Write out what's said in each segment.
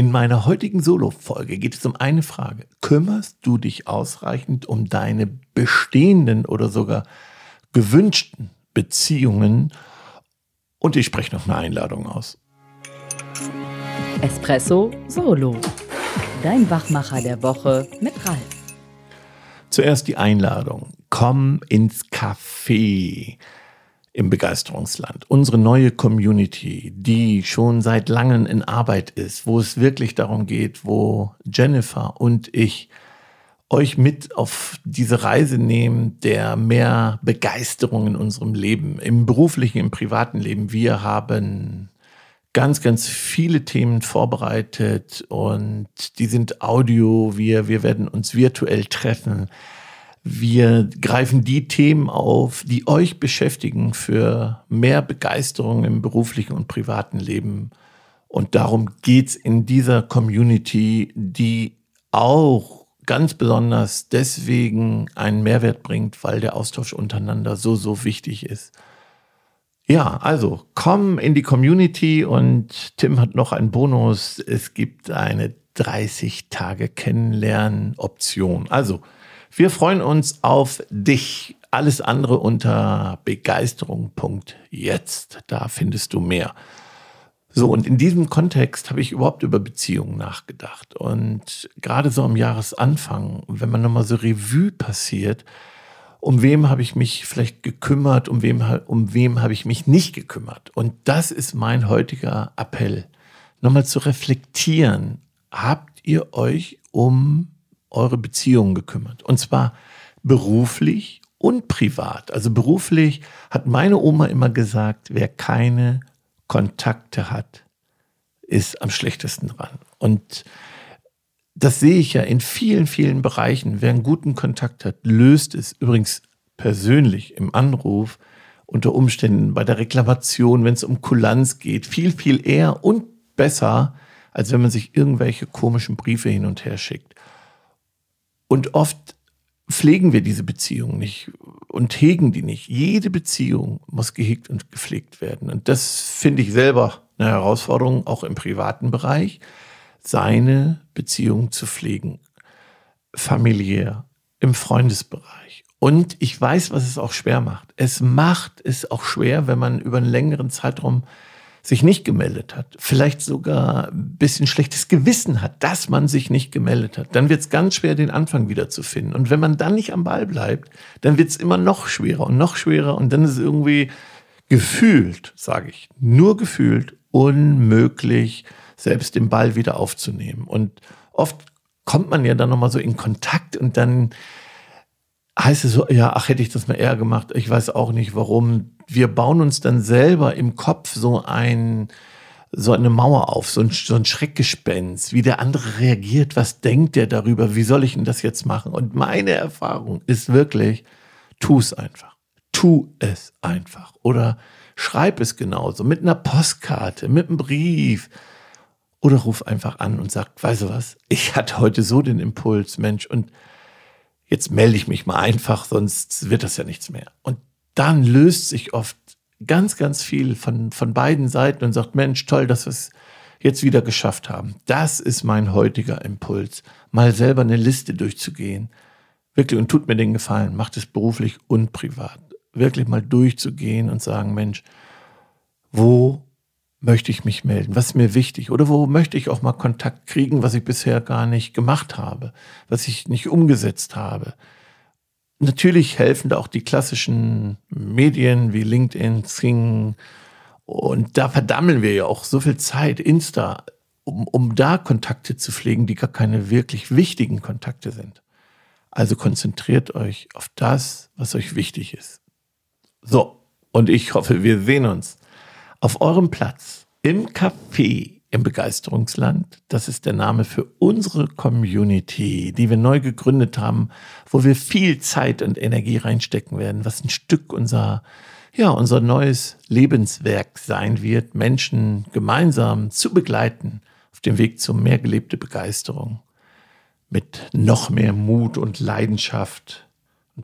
In meiner heutigen Solo-Folge geht es um eine Frage. Kümmerst du dich ausreichend um deine bestehenden oder sogar gewünschten Beziehungen? Und ich spreche noch eine Einladung aus. Espresso Solo. Dein Wachmacher der Woche mit Ralf. Zuerst die Einladung. Komm ins Café im Begeisterungsland. Unsere neue Community, die schon seit langem in Arbeit ist, wo es wirklich darum geht, wo Jennifer und ich euch mit auf diese Reise nehmen, der mehr Begeisterung in unserem Leben, im beruflichen, im privaten Leben. Wir haben ganz, ganz viele Themen vorbereitet und die sind Audio. Wir, wir werden uns virtuell treffen. Wir greifen die Themen auf, die euch beschäftigen für mehr Begeisterung im beruflichen und privaten Leben. Und darum geht's in dieser Community, die auch ganz besonders deswegen einen Mehrwert bringt, weil der Austausch untereinander so, so wichtig ist. Ja, also komm in die Community und Tim hat noch einen Bonus. Es gibt eine 30 Tage Kennenlernen Option. Also wir freuen uns auf dich. Alles andere unter begeisterung.jetzt. Da findest du mehr. So, und in diesem Kontext habe ich überhaupt über Beziehungen nachgedacht. Und gerade so am Jahresanfang, wenn man nochmal so Revue passiert, um wem habe ich mich vielleicht gekümmert, um wem, um wem habe ich mich nicht gekümmert. Und das ist mein heutiger Appell. Nochmal zu reflektieren. Habt ihr euch um eure Beziehungen gekümmert. Und zwar beruflich und privat. Also beruflich hat meine Oma immer gesagt, wer keine Kontakte hat, ist am schlechtesten dran. Und das sehe ich ja in vielen, vielen Bereichen. Wer einen guten Kontakt hat, löst es übrigens persönlich im Anruf unter Umständen bei der Reklamation, wenn es um Kulanz geht, viel, viel eher und besser, als wenn man sich irgendwelche komischen Briefe hin und her schickt. Und oft pflegen wir diese Beziehung nicht und hegen die nicht. Jede Beziehung muss gehegt und gepflegt werden. Und das finde ich selber eine Herausforderung, auch im privaten Bereich, seine Beziehung zu pflegen. Familiär, im Freundesbereich. Und ich weiß, was es auch schwer macht. Es macht es auch schwer, wenn man über einen längeren Zeitraum sich nicht gemeldet hat, vielleicht sogar ein bisschen schlechtes Gewissen hat, dass man sich nicht gemeldet hat, dann wird es ganz schwer, den Anfang wiederzufinden. Und wenn man dann nicht am Ball bleibt, dann wird es immer noch schwerer und noch schwerer und dann ist es irgendwie gefühlt, sage ich, nur gefühlt unmöglich, selbst den Ball wieder aufzunehmen. Und oft kommt man ja dann nochmal so in Kontakt und dann heißt es so, ja, ach, hätte ich das mal eher gemacht. Ich weiß auch nicht warum. Wir bauen uns dann selber im Kopf so ein, so eine Mauer auf, so ein, so ein Schreckgespenst, wie der andere reagiert, was denkt der darüber, wie soll ich denn das jetzt machen? Und meine Erfahrung ist wirklich, tu es einfach. Tu es einfach. Oder schreib es genauso, mit einer Postkarte, mit einem Brief. Oder ruf einfach an und sag, weißt du was, ich hatte heute so den Impuls, Mensch, und jetzt melde ich mich mal einfach, sonst wird das ja nichts mehr. Und dann löst sich oft ganz, ganz viel von, von beiden Seiten und sagt, Mensch, toll, dass wir es jetzt wieder geschafft haben. Das ist mein heutiger Impuls, mal selber eine Liste durchzugehen. Wirklich, und tut mir den Gefallen, macht es beruflich und privat. Wirklich mal durchzugehen und sagen, Mensch, wo möchte ich mich melden? Was ist mir wichtig? Oder wo möchte ich auch mal Kontakt kriegen, was ich bisher gar nicht gemacht habe, was ich nicht umgesetzt habe? Natürlich helfen da auch die klassischen Medien wie LinkedIn, Xing. Und da verdammeln wir ja auch so viel Zeit, Insta, um, um da Kontakte zu pflegen, die gar keine wirklich wichtigen Kontakte sind. Also konzentriert euch auf das, was euch wichtig ist. So, und ich hoffe, wir sehen uns auf eurem Platz im Café im Begeisterungsland. Das ist der Name für unsere Community, die wir neu gegründet haben, wo wir viel Zeit und Energie reinstecken werden, was ein Stück unser, ja, unser neues Lebenswerk sein wird, Menschen gemeinsam zu begleiten auf dem Weg zu mehr gelebte Begeisterung mit noch mehr Mut und Leidenschaft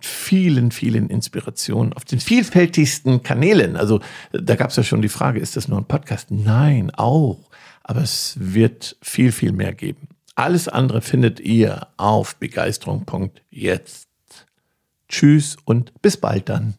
vielen, vielen Inspirationen auf den vielfältigsten Kanälen. Also da gab es ja schon die Frage, ist das nur ein Podcast? Nein, auch. Aber es wird viel, viel mehr geben. Alles andere findet ihr auf begeisterung.jetzt. Tschüss und bis bald dann.